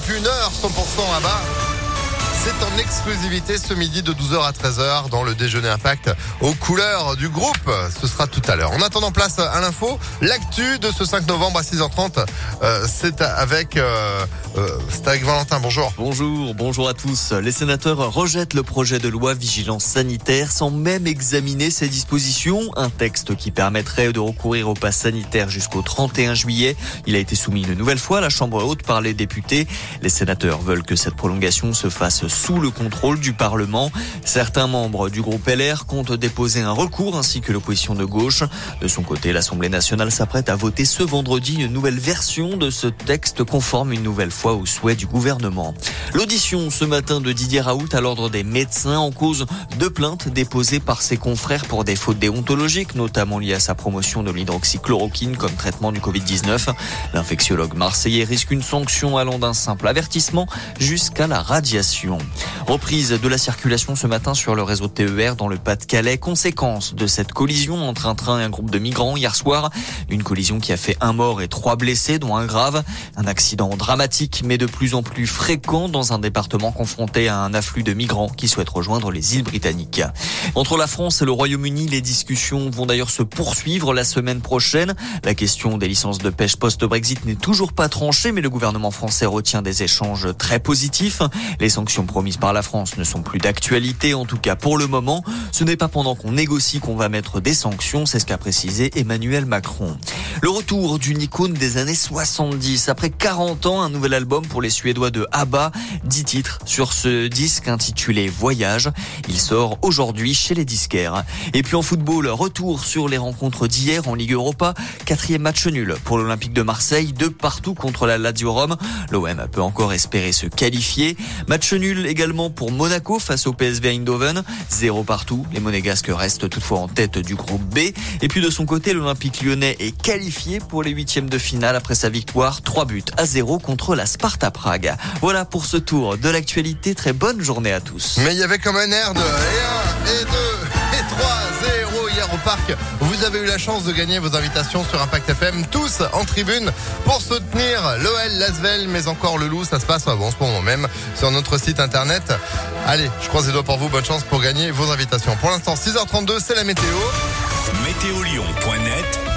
puis une heure 100% à bas. C'est en exclusivité ce midi de 12h à 13h dans le déjeuner impact aux couleurs du groupe. Ce sera tout à l'heure. En attendant place à l'info, l'actu de ce 5 novembre à 6h30, euh, c'est avec, euh, euh, c'est avec Valentin. Bonjour. Bonjour, bonjour à tous. Les sénateurs rejettent le projet de loi vigilance sanitaire sans même examiner ses dispositions. Un texte qui permettrait de recourir au pass sanitaire jusqu'au 31 juillet. Il a été soumis une nouvelle fois à la Chambre haute par les députés. Les sénateurs veulent que cette prolongation se fasse sous le contrôle du Parlement. Certains membres du groupe LR comptent déposer un recours ainsi que l'opposition de gauche. De son côté, l'Assemblée nationale s'apprête à voter ce vendredi une nouvelle version de ce texte conforme une nouvelle fois aux souhaits du gouvernement. L'audition ce matin de Didier Raoult à l'ordre des médecins en cause de plaintes déposées par ses confrères pour des fautes déontologiques, notamment liées à sa promotion de l'hydroxychloroquine comme traitement du Covid-19. L'infectiologue marseillais risque une sanction allant d'un simple avertissement jusqu'à la radiation. Reprise de la circulation ce matin sur le réseau TER dans le Pas-de-Calais, conséquence de cette collision entre un train et un groupe de migrants hier soir. Une collision qui a fait un mort et trois blessés, dont un grave. Un accident dramatique, mais de plus en plus fréquent dans un département confronté à un afflux de migrants qui souhaitent rejoindre les îles britanniques. Entre la France et le Royaume-Uni, les discussions vont d'ailleurs se poursuivre la semaine prochaine. La question des licences de pêche post-Brexit n'est toujours pas tranchée, mais le gouvernement français retient des échanges très positifs. Les sanctions promises par la France ne sont plus d'actualité, en tout cas pour le moment. Ce n'est pas pendant qu'on négocie qu'on va mettre des sanctions, c'est ce qu'a précisé Emmanuel Macron. Le retour d'une icône des années 70. Après 40 ans, un nouvel album pour les Suédois de ABBA. 10 titres sur ce disque intitulé Voyage. Il sort aujourd'hui chez les disquaires. Et puis en football, retour sur les rencontres d'hier en Ligue Europa. Quatrième match nul pour l'Olympique de Marseille, de partout contre la Lazio Rome. L'OM peut encore espérer se qualifier. Match nul également pour Monaco face au PSV Eindhoven. Zéro partout. Les Monégasques restent toutefois en tête du groupe B. Et puis de son côté, l'Olympique lyonnais est qualifié pour les huitièmes de finale après sa victoire. 3 buts à 0 contre la Sparta Prague. Voilà pour ce tour de l'actualité. Très bonne journée à tous. Mais il y avait comme un air de et 1 et 2 et 3 0 hier au parc. Vous avez eu la chance de gagner vos invitations sur Impact FM, tous en tribune pour soutenir l'OL, l'Asvel, mais encore le Loup. Ça se passe bon, en ce moment même sur notre site internet. Allez, je croise les doigts pour vous. Bonne chance pour gagner vos invitations. Pour l'instant, 6h32, c'est la météo. Météolion.net